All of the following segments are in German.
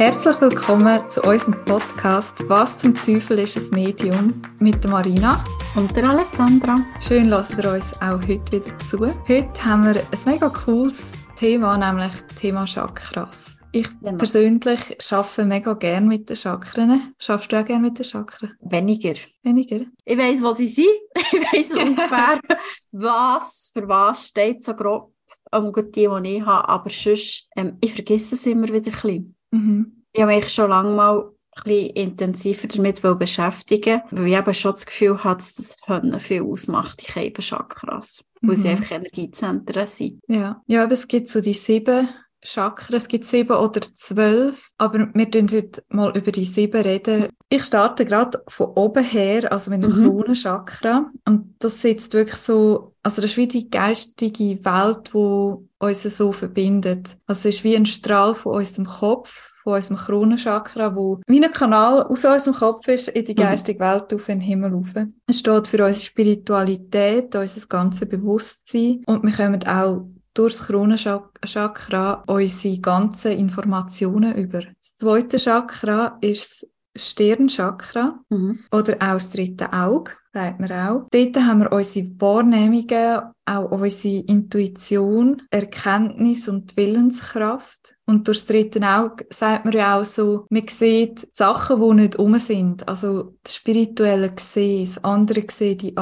Herzlich willkommen zu unserem Podcast «Was zum Teufel ist ein Medium?» mit der Marina und der Alessandra. Schön, lasst ihr uns auch heute wieder zu. Heute haben wir ein mega cooles Thema, nämlich Thema Chakras. Ich genau. persönlich arbeite mega gerne mit den Chakren. Schaffst du auch gerne mit den Chakren? Weniger. Weniger? Ich weiss, wo sie sind. Ich weiss ungefähr, was für was steht so grob. Um die, die ich habe. Aber sonst, ähm, ich vergesse es immer wieder ein bisschen. Mhm. Ich habe mich schon lange mal ein bisschen intensiver damit beschäftigen, weil ich eben schon das Gefühl habe, dass das Hönnen viel ausmacht, die Chakras, weil mhm. sie einfach Energiezentren sind. Ja. ja, aber es gibt so die sieben Chakren. Es gibt sieben oder zwölf, aber wir reden heute mal über die sieben reden. Ich starte gerade von oben her, also mit dem mhm. Kronenchakra. Und das sitzt wirklich so, also das ist wie die geistige Welt, die uns so verbindet. Also es ist wie ein Strahl von unserem Kopf, von unserem Kronenchakra, wo wie ein Kanal aus unserem Kopf ist in die mhm. geistige Welt auf den Himmel rauf. Es steht für unsere Spiritualität, unser ganzes Bewusstsein und wir kommen auch durch das Kronenchakra unsere ganzen Informationen über. Das zweite Chakra ist das Stirnchakra mhm. oder auch das dritte Auge, sagt man auch. Dort haben wir unsere Wahrnehmungen, auch unsere Intuition, Erkenntnis und Willenskraft. Und durch das dritte Auge sagt man ja auch so, man sieht Sachen, die nicht um sind. Also das spirituelle Gesehen, das andere Gesehen, die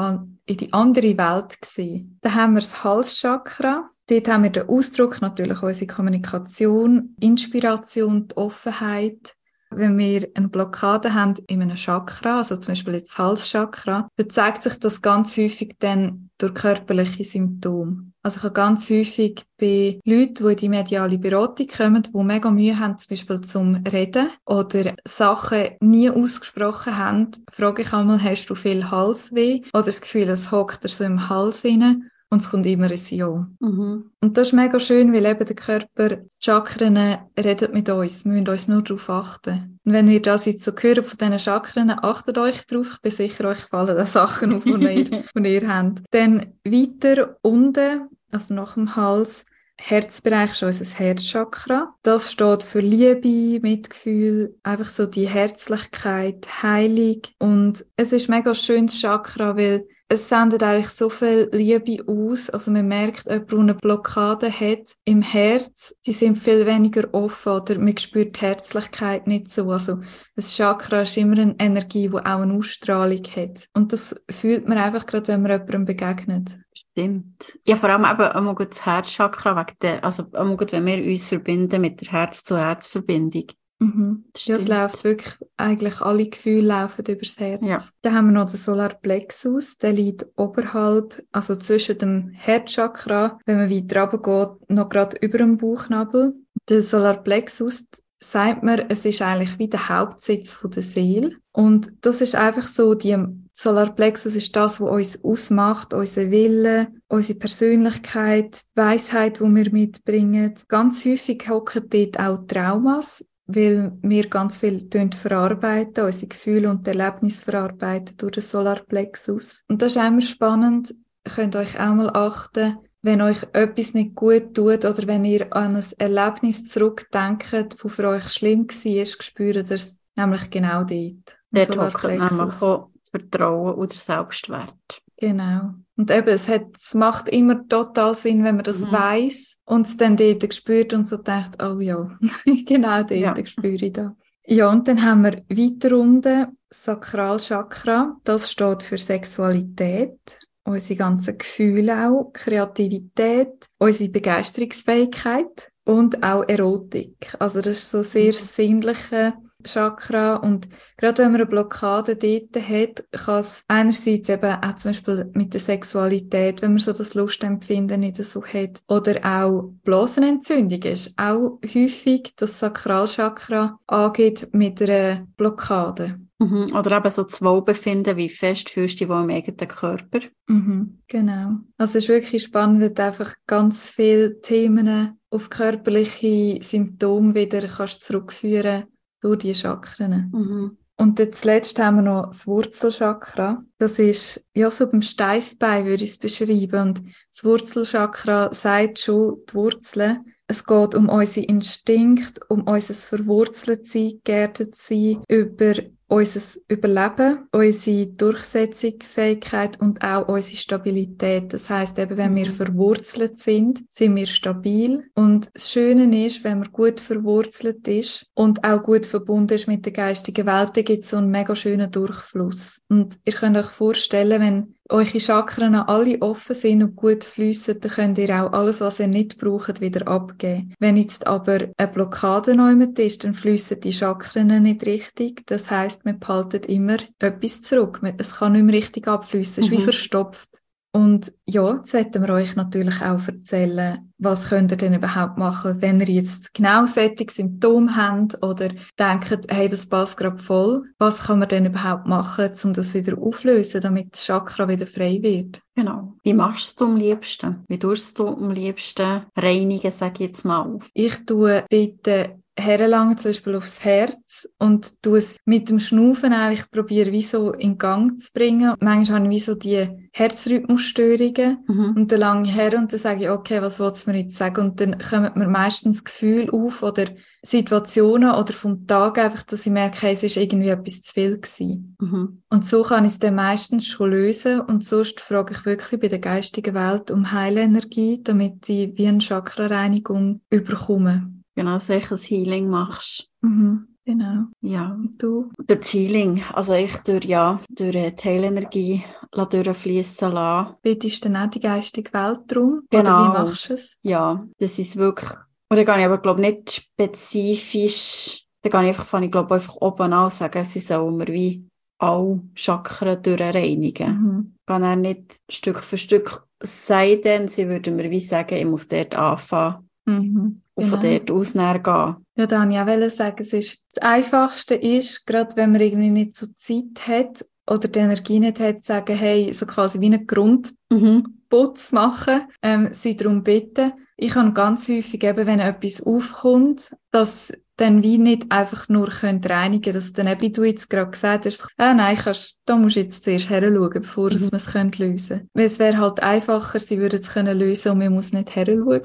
in die andere Welt gesehen. Dann haben wir das Halschakra. Dort haben wir den Ausdruck, natürlich unsere Kommunikation, Inspiration, die Offenheit. Wenn wir eine Blockade haben in einem Chakra, also zum Beispiel jetzt Halschakra, dann zeigt sich das ganz häufig dann durch körperliche Symptome. Also ich habe ganz häufig bei Leuten, die in die mediale Beratung kommen, die mega Mühe haben, zum Beispiel zum Reden oder Sachen nie ausgesprochen haben, frage ich einmal, hast du viel Halsweh? Oder das Gefühl, es hockt dir so im Hals rein? Und es kommt immer ein Ja. Mhm. Und das ist mega schön, weil eben der Körper, die Chakren redet mit uns. Wir müssen uns nur darauf achten. Und wenn ihr das jetzt so hört von diesen Chakren, achtet euch darauf. Ich bin sicher, euch fallen da Sachen auf, die ihr, die ihr habt. Dann weiter unten, also nach dem Hals, Herzbereich ist unser Herzchakra. Das steht für Liebe, Mitgefühl, einfach so die Herzlichkeit, Heilung. Und es ist mega schönes Chakra, weil es sendet eigentlich so viel Liebe aus. Also man merkt, jemand, eine Blockade hat im Herz, die sind viel weniger offen oder man spürt die Herzlichkeit nicht so. Also das Chakra ist immer eine Energie, die auch eine Ausstrahlung hat. Und das fühlt man einfach gerade, wenn man jemandem begegnet. Stimmt. Ja, vor allem eben einmal das Herzchakra, wegen der, also einmal gut, wenn wir uns verbinden mit der Herz-zu-Herz-Verbindung. Mhm. Ja, es läuft wirklich, eigentlich alle Gefühle laufen übers Herz. Ja. Dann haben wir noch den Solarplexus, der liegt oberhalb, also zwischen dem Herzchakra, wenn man weiter runter geht, noch gerade über dem Bauchnabel. Der Solarplexus, sagt man, es ist eigentlich wie der Hauptsitz von der Seele. Und das ist einfach so, die Solarplexus ist das, was uns ausmacht, unser Wille, unsere Persönlichkeit, die Weisheit, die wir mitbringen. Ganz häufig hocken dort auch Traumas, weil wir ganz viel verarbeiten, unsere Gefühle und Erlebnisse verarbeiten durch den Solarplexus. Und das ist immer spannend, ihr könnt euch auch mal achten, wenn euch etwas nicht gut tut oder wenn ihr an ein Erlebnis zurückdenkt, das für euch schlimm war, spürt ihr es nämlich genau dort. Dort hockt nämlich auch das Vertrauen oder Selbstwert. Genau. Und eben, es, hat, es macht immer total Sinn, wenn man das mhm. weiß und es dann dort spürt und so denkt, oh ja, genau dort ja. spüre ich das. Ja, und dann haben wir weiter unten Sakralchakra. Das steht für Sexualität, unsere ganzen Gefühle auch, Kreativität, unsere Begeisterungsfähigkeit und auch Erotik. Also das ist so sehr mhm. sinnliche Chakra und gerade wenn man eine Blockade dort hat, kann es einerseits eben auch zum Beispiel mit der Sexualität, wenn man so das Lustempfinden nicht so hat, oder auch Blasenentzündung ist auch häufig das Sakralchakra angeht mit einer Blockade. Mhm. Oder eben so das Wohlbefinden, wie fest fühlst du dich im eigenen Körper. Mhm. Genau. Also es ist wirklich spannend, weil du einfach ganz viele Themen auf körperliche Symptome wieder kannst zurückführen durch die Chakren. Mhm. Und dann zuletzt haben wir noch das Wurzelchakra. Das ist ja so beim Steißbein, würde ich es beschreiben. Und das Wurzelchakra sagt schon die Wurzeln. Es geht um unsere Instinkt, um unser Verwurzeltsein, geerdet sein, über unser Überleben, unsere Durchsetzungsfähigkeit und auch unsere Stabilität. Das heißt eben, wenn wir mhm. verwurzelt sind, sind wir stabil. Und das Schöne ist, wenn man gut verwurzelt ist und auch gut verbunden ist mit der geistigen Welt, dann gibt es so einen mega schönen Durchfluss. Und ihr könnt euch vorstellen, wenn eure Chakren alle offen sind und gut fließen, dann könnt ihr auch alles, was ihr nicht braucht, wieder abgeben. Wenn jetzt aber eine Blockade neu ist, dann fließen die Chakren nicht richtig. Das heißt, man behaltet immer etwas zurück. Es kann nicht mehr richtig abfließen. Es ist mhm. wie verstopft. Und ja, jetzt werden wir euch natürlich auch erzählen, was könnt ihr denn überhaupt machen, wenn ihr jetzt genau solche Symptome habt oder denkt, hey, das passt gerade voll. Was kann man denn überhaupt machen, um das wieder auflösen, damit das Chakra wieder frei wird? Genau. Wie machst du es am liebsten? Wie tust du am liebsten reinigen, sage ich jetzt mal? Ich tue dort herlange zum Beispiel aufs Herz und tu es mit dem Schnaufen eigentlich probiere wie so in Gang zu bringen. Manchmal habe ich wie so die Herzrhythmusstörungen mhm. und dann lange her und dann sage ich, okay, was willst du mir jetzt sagen? Und dann kommen mir meistens Gefühle auf oder Situationen oder vom Tag einfach, dass ich merke, hey, es ist irgendwie etwas zu viel gewesen. Mhm. Und so kann ich es dann meistens schon lösen und sonst frage ich wirklich bei der geistigen Welt um Heilenergie, damit ich wie eine Chakra-Reinigung überkomme. Genau, solches Healing machst. Mhm, genau. Ja. Und du? Durch das Healing. Also ich durch, ja, durch die Heilenergie durchfließen lassen. Bittest du dann auch die geistige Welt drum? Genau. Oder wie machst du es? Ja, das ist wirklich, oder gehe ich aber glaube nicht spezifisch, da gehe ich einfach, fange ich glaube einfach oben an sagen, sie sollen mir wie alle Chakren durchreinigen. Mhm. Ich gehe dann nicht Stück für Stück, sei denn, sie würden mir wie sagen, ich muss dort anfangen. Mhm und genau. von dort aus näher gehen. Ja, da wollte ich sagen, es ist, das Einfachste ist, gerade wenn man irgendwie nicht so Zeit hat oder die Energie nicht hat, zu sagen, hey, so quasi wie einen Grundputz mhm. machen, ähm, sie darum bitten. Ich habe ganz häufig eben, wenn etwas aufkommt, dass dann wie nicht einfach nur könnt reinigen dass dann eben, wie du jetzt gerade gesagt hast, ah, nein, kannst, da musst du jetzt zuerst her schauen, bevor mhm. wir es können lösen Weil es wäre halt einfacher, sie würden es können lösen und man muss nicht her schauen.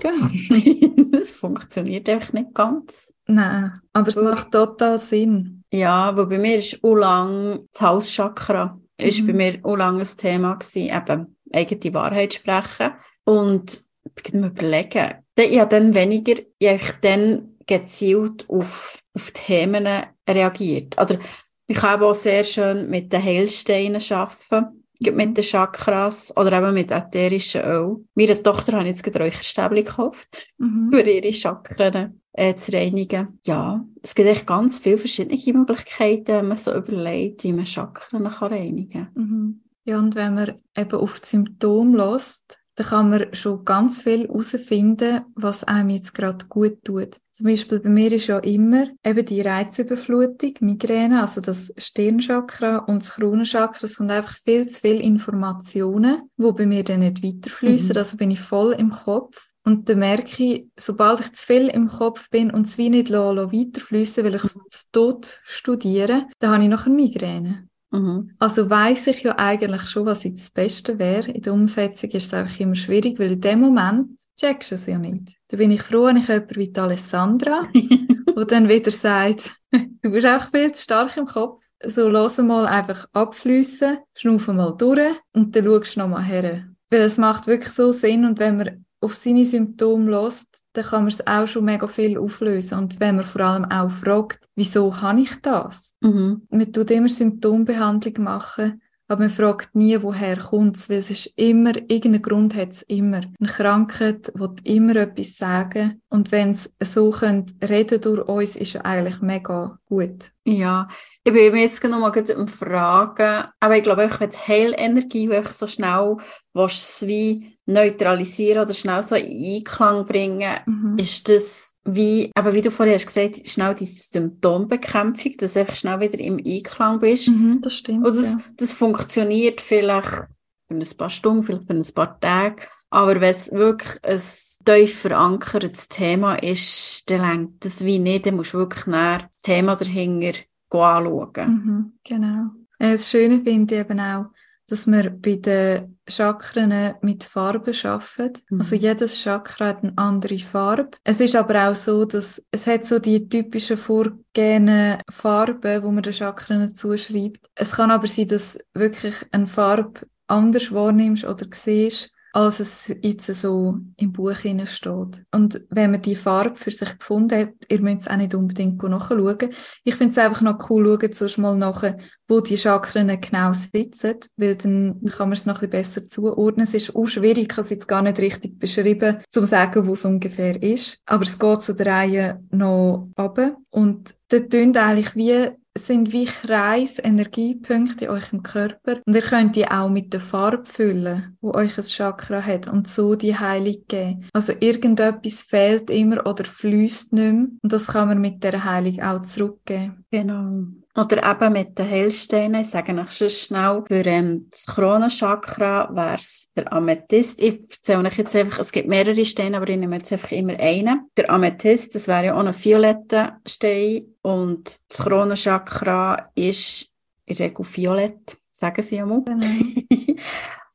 Es funktioniert einfach nicht ganz. Nein, aber es macht total Sinn. Ja, wo bei mir ist auch lang das Hauschakra, mhm. ist bei mhm. mir auch lang ein Thema gewesen, eben eigene Wahrheit sprechen und ich mir überlegen, ich habe dann weniger, ich dann gezielt auf, auf Themen reagiert. Oder ich kann auch sehr schön mit den Heilsteinen arbeiten, mit den Chakras oder eben mit ätherischen Öl. Meine Tochter hat jetzt gerade Räucherstäbchen gekauft, mhm. für ihre Chakren äh, zu reinigen. Ja, es gibt echt ganz viele verschiedene Möglichkeiten, wenn man so überlegt, wie man Chakren kann reinigen kann. Mhm. Ja, und wenn man eben auf die Symptome lässt, dann kann man schon ganz viel herausfinden, was einem jetzt gerade gut tut. Zum Beispiel bei mir ist ja immer eben die Reizüberflutung, Migräne, also das Stirnchakra und das Kronenchakra, es sind einfach viel zu viele Informationen, wo bei mir dann nicht weiterfließen. Mhm. Also bin ich voll im Kopf. Und dann merke ich, sobald ich zu viel im Kopf bin und es wie nicht weiterfließen weil ich es zu tot studiere, dann habe ich noch eine Migräne. Mhm. Also weiß ich ja eigentlich schon, was jetzt das Beste wäre. In der Umsetzung ist es einfach immer schwierig, weil in dem Moment checkst du es ja nicht. Da bin ich froh, wenn ich jemanden wie die Alessandra, wo dann wieder sagt, du bist einfach viel zu stark im Kopf. So, lass mal einfach abfließen, schnaufe mal durch und dann schaust du nochmal her. Weil es macht wirklich so Sinn und wenn man auf seine Symptome lässt, dann kann man es auch schon mega viel auflösen. Und wenn man vor allem auch fragt, wieso kann ich das? Mhm. Man tut immer Symptombehandlung machen, aber man fragt nie, woher kommt es, weil es ist immer, irgendeinen Grund hat es immer. Eine Krankheit will immer etwas sagen und wenn es so könnt, reden durch uns, ist eigentlich mega gut. Ja, ich bin mir jetzt noch mal am Fragen, aber ich glaube, wenn die Heilenergie, die so schnell willst, wie neutralisieren oder schnell so in Einklang bringen, mhm. ist das wie, aber wie du vorher hast gesagt, schnell die Symptombekämpfung, dass du einfach schnell wieder im Einklang bist. Mhm, das stimmt. Und das, ja. das funktioniert vielleicht für ein paar Stunden, vielleicht für ein paar Tage. Aber wenn es wirklich ein tief verankertes Thema ist, dann lenkt das wie nicht. Dann musst du wirklich näher das Thema dahinter anschauen. Mhm, genau. Das Schöne finde ich eben auch, dass wir bei den Chakren mit Farben arbeiten. Mhm. Also jedes Chakra hat eine andere Farbe. Es ist aber auch so, dass es hat so die typischen vorgegebenen Farben, wo man den Chakren zuschreibt. Es kann aber sein, dass wirklich eine Farbe anders wahrnimmst oder siehst als es jetzt so im Buch steht. Und wenn man die Farbe für sich gefunden hat, ihr müsst es auch nicht unbedingt nachschauen. Ich finde es einfach noch cool, schauen zuerst mal nach, wo die Chakren genau sitzen, weil dann kann man es noch ein bisschen besser zuordnen. Es ist auch schwierig, ich habe es jetzt gar nicht richtig beschrieben, um zu sagen, wo es ungefähr ist. Aber es geht zu der Reihe noch runter. Und dort tun eigentlich wie sind wie Kreis Energiepunkte in eurem Körper und ihr könnt die auch mit der Farbe füllen, wo euch ein Chakra hat und so die Heilung geben. Also irgendetwas fehlt immer oder fließt nicht mehr und das kann man mit der Heilung auch zurückgeben. Genau. Oder eben mit den Heilsteinen. Ich sage euch schon schnell, für ähm, das Kronenchakra wäre es der Amethyst. Ich erzähle euch jetzt einfach, es gibt mehrere Steine, aber ich nehme jetzt einfach immer einen. Der Amethyst, das wäre ja auch ein violetter Stein. Und das Kronenchakra ist in der Regel violett, sagen sie ja mal. Genau.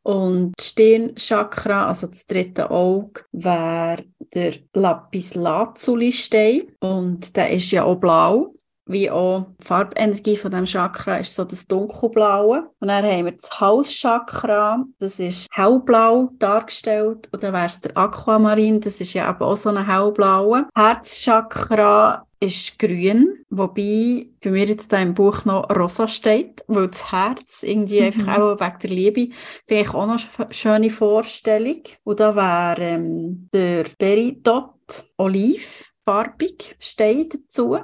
Und das Stirnchakra, also das dritte Auge, wäre der Lapis Lazuli Stein. Und der ist ja auch blau wie auch die Farbenergie von dem Chakra ist so das dunkelblaue. Und dann haben wir das Halschakra, das ist hellblau dargestellt. Und dann wäre es der Aquamarin, das ist ja eben auch so ein hellblaue. Herzchakra ist grün, wobei bei mir jetzt da im Buch noch rosa steht, weil das Herz irgendwie mhm. einfach auch wegen der Liebe, finde ich auch noch eine schöne Vorstellung. Und da wäre ähm, der Peridot Oliv farbig steht dazu.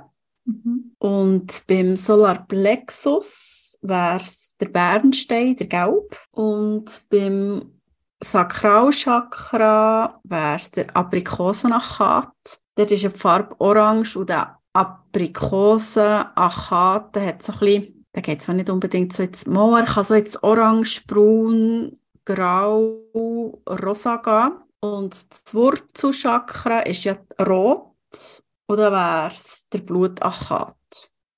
Mhm. Und beim Solarplexus wäre es der Bernstein, der Gelb. Und beim Sakralchakra wäre es der Aprikosenachat. Dort ist die Farbe orange und der Aprikosenachat, hat so ein bisschen, der geht zwar nicht unbedingt so ins Moor, kann so ins Orange, Braun, Grau, Rosa gehen. Und das Wurzelchakra ist ja rot oder wäre es der Blutachat?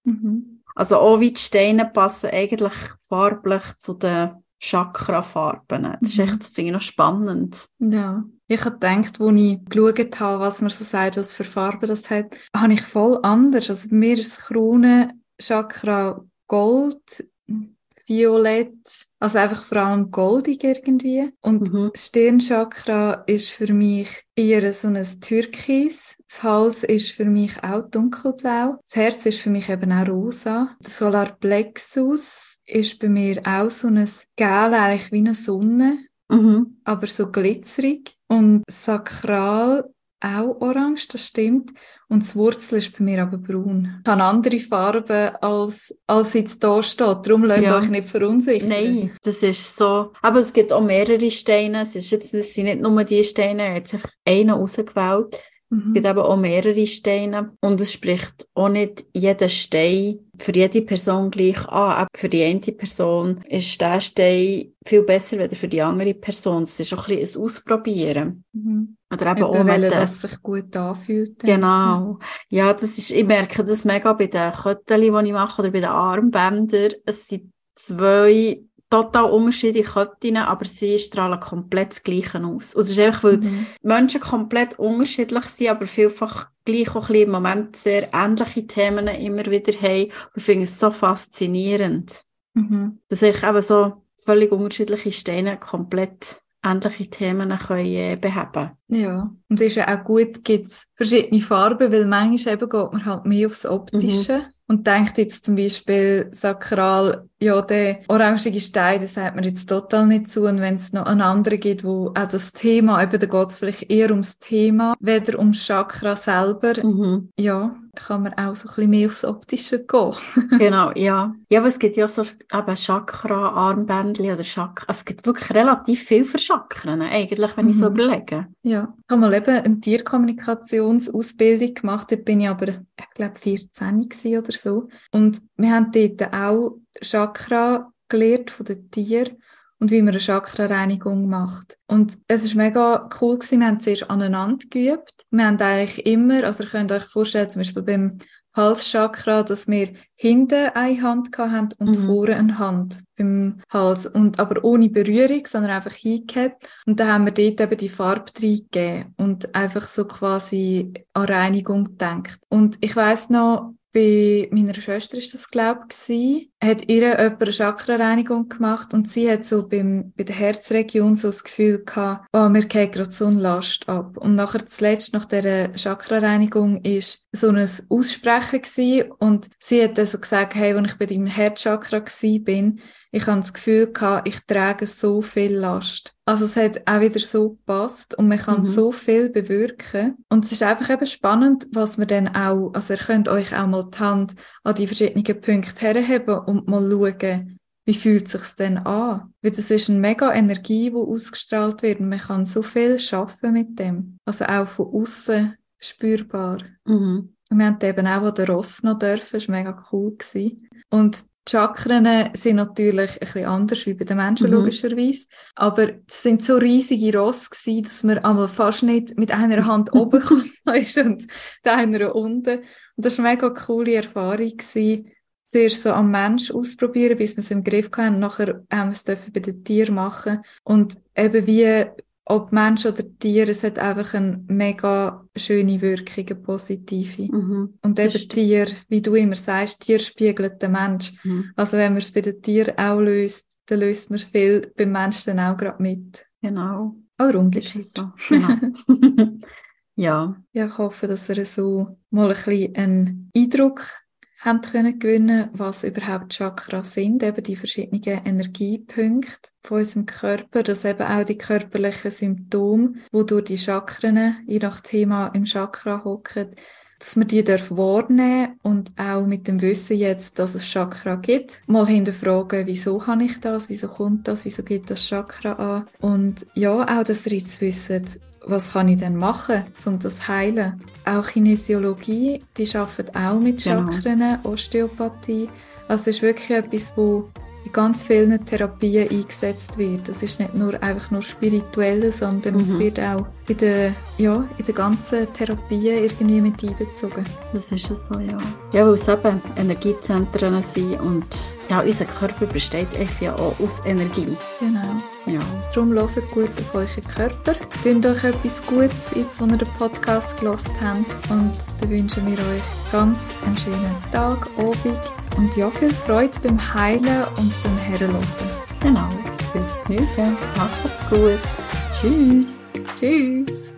Mhm. Also auch wie die Steine passen eigentlich farblich zu den Chakra-Farben. Das ist mhm. echt, finde ich noch spannend. Ja. Ich habe gedacht, als ich geschaut habe, was man so sagt, was für Farben das hat, habe ich voll anders. Also mir ist das Krone-Chakra Gold, Violett, also einfach vor allem goldig irgendwie. Und mhm. Stirnchakra ist für mich eher so ein Türkis. Das Hals ist für mich auch dunkelblau. Das Herz ist für mich eben auch rosa. Der Solarplexus ist bei mir auch so ein Gel, eigentlich wie eine Sonne. Mhm. Aber so glitzerig. Und Sakral auch orange, das stimmt. Und das Wurzel ist bei mir aber braun. Es hat andere Farben, als, als jetzt da steht. Darum lasst ja. euch nicht verunsichern. Nein, das ist so. Aber es gibt auch mehrere Steine. Es, ist jetzt, es sind nicht nur die Steine, ich habe jetzt einfach einen rausgewählt. Mhm. Es gibt eben auch mehrere Steine. Und es spricht auch nicht jeder Stein für jede Person gleich an. Auch für die eine Person ist der Stein viel besser als für die andere Person. Es ist auch ein bisschen ein Ausprobieren. Mhm. Oder eben, eben auch weil das sich gut anfühlt. Genau. Ja, das ist, ich merke das mega bei den Kötteln, die ich mache, oder bei den Armbändern. Es sind zwei total unterschiedliche Köttinnen, aber sie strahlen komplett das Gleiche aus. Und es ist einfach, weil mhm. Menschen komplett unterschiedlich sind, aber vielfach gleich auch ein bisschen im Moment sehr ähnliche Themen immer wieder haben. Und ich finde es so faszinierend, mhm. dass ich eben so völlig unterschiedliche Steine komplett ähnliche Themen können äh, beheben Ja, und es ist ja auch gut, gibt es verschiedene Farben, weil manchmal eben geht man halt mehr aufs Optische. Mhm und denkt jetzt zum Beispiel sakral, ja, der orangige Stein, das sagt man jetzt total nicht zu. Und wenn es noch einen anderen gibt, wo auch das Thema, eben da geht es vielleicht eher ums Thema, weder ums Chakra selber, mhm. ja, kann man auch so ein bisschen mehr aufs Optische gehen. genau, ja. Ja, aber es gibt ja so eben Chakra, Armbändchen oder Chakra. Es gibt wirklich relativ viel für Chakren, eigentlich, wenn mhm. ich so mhm. überlege. Ja, ich habe mal eben eine Tierkommunikationsausbildung gemacht, da bin ich aber, ich glaube, 14 oder so. Und wir haben dort auch Chakra gelernt von den Tieren und wie man eine Chakra-Reinigung macht. Und es ist mega cool gewesen. Wir haben zuerst aneinander geübt. Wir haben eigentlich immer, also ihr könnt euch vorstellen, zum Beispiel beim Halschakra, dass wir hinten eine Hand haben und mhm. vorne eine Hand im Hals. Und, aber ohne Berührung, sondern einfach hingehabt. Und dann haben wir dort eben die Farbe reingegeben und einfach so quasi an Reinigung gedacht. Und ich weiss noch, bei meiner Schwester ist das, glaube ich, hat ihr jemand eine Chakrareinigung gemacht und sie hat so beim, bei der Herzregion so das Gefühl gehabt, oh, mir geht gerade so eine Last ab. Und nachher zuletzt, nach dieser Chakrareinigung, ist so ein Aussprechen gewesen und sie hat dann so gesagt, hey, als ich bei deinem Herzchakra bin, ich habe das Gefühl gehabt, ich trage so viel Last. Also es hat auch wieder so gepasst und man kann mhm. so viel bewirken. Und es ist einfach eben spannend, was man dann auch, also ihr könnt euch auch mal die Hand an die verschiedenen Punkte herheben und mal schauen, wie fühlt es sich denn an? Weil das ist eine mega Energie, die ausgestrahlt wird und man kann so viel schaffen mit dem. Also auch von außen spürbar. Mhm. Und wir haben eben auch den Ross noch dürfen, das war mega cool. Gewesen. Und Chakren sind natürlich ein bisschen anders wie bei den Menschen, mhm. logischerweise. Aber es sind so riesige Ross gewesen, dass man einmal fast nicht mit einer Hand oben kommen und der einer unten. Und das war eine mega coole Erfahrung gewesen. Zuerst so am Mensch ausprobieren, bis wir es im Griff hatten. Nachher haben wir es bei den Tieren machen. Und eben wie ob Mensch oder Tier, es hat einfach eine mega schöne Wirkung, eine positive. Mhm. Und eben Tier, wie du immer sagst, Tier spiegelt den Mensch. Mhm. Also wenn man es bei den Tieren auch löst, dann löst man viel beim Menschen dann auch gerade mit. Genau. Oder umgekehrt. So. Genau. ja. Ja, ich hoffe, dass er so mal ein bisschen einen Eindruck haben können gewinnen, was überhaupt Chakras sind, eben die verschiedenen Energiepunkte von unserem Körper, dass eben auch die körperlichen Symptome, wo durch die Chakren, je nach Thema im Chakra hocken, dass man die darf wahrnehmen und auch mit dem Wissen jetzt, dass es Chakra gibt, mal hinterfragen, wieso kann ich das, wieso kommt das, wieso geht das Chakra an? Und ja, auch, dass ihr jetzt wisst, was kann ich denn machen, um das zu heilen? Auch Kinesiologie, die arbeitet auch mit genau. Chakren, genau. Osteopathie. Also es ist wirklich etwas, wo in ganz vielen Therapien eingesetzt wird. Das ist nicht nur einfach nur spirituell, sondern mhm. es wird auch in der, ja, in der ganzen Therapie irgendwie mit einbezogen. Das ist es so, ja. Ja, weil es eben Energiezentren sind und ja, unser Körper besteht ja auch aus Energie. Genau. Ja. Darum hört gut auf euren Körper. Tut euch etwas Gutes, jetzt, wo ihr den Podcast gelost habt. Und dann wünschen wir euch ganz einen schönen Tag, Abend und ja, viel Freude beim Heilen und beim Herrenlosen. Genau. Viel Vergnügen. Macht's gut. Tschüss. Tschüss.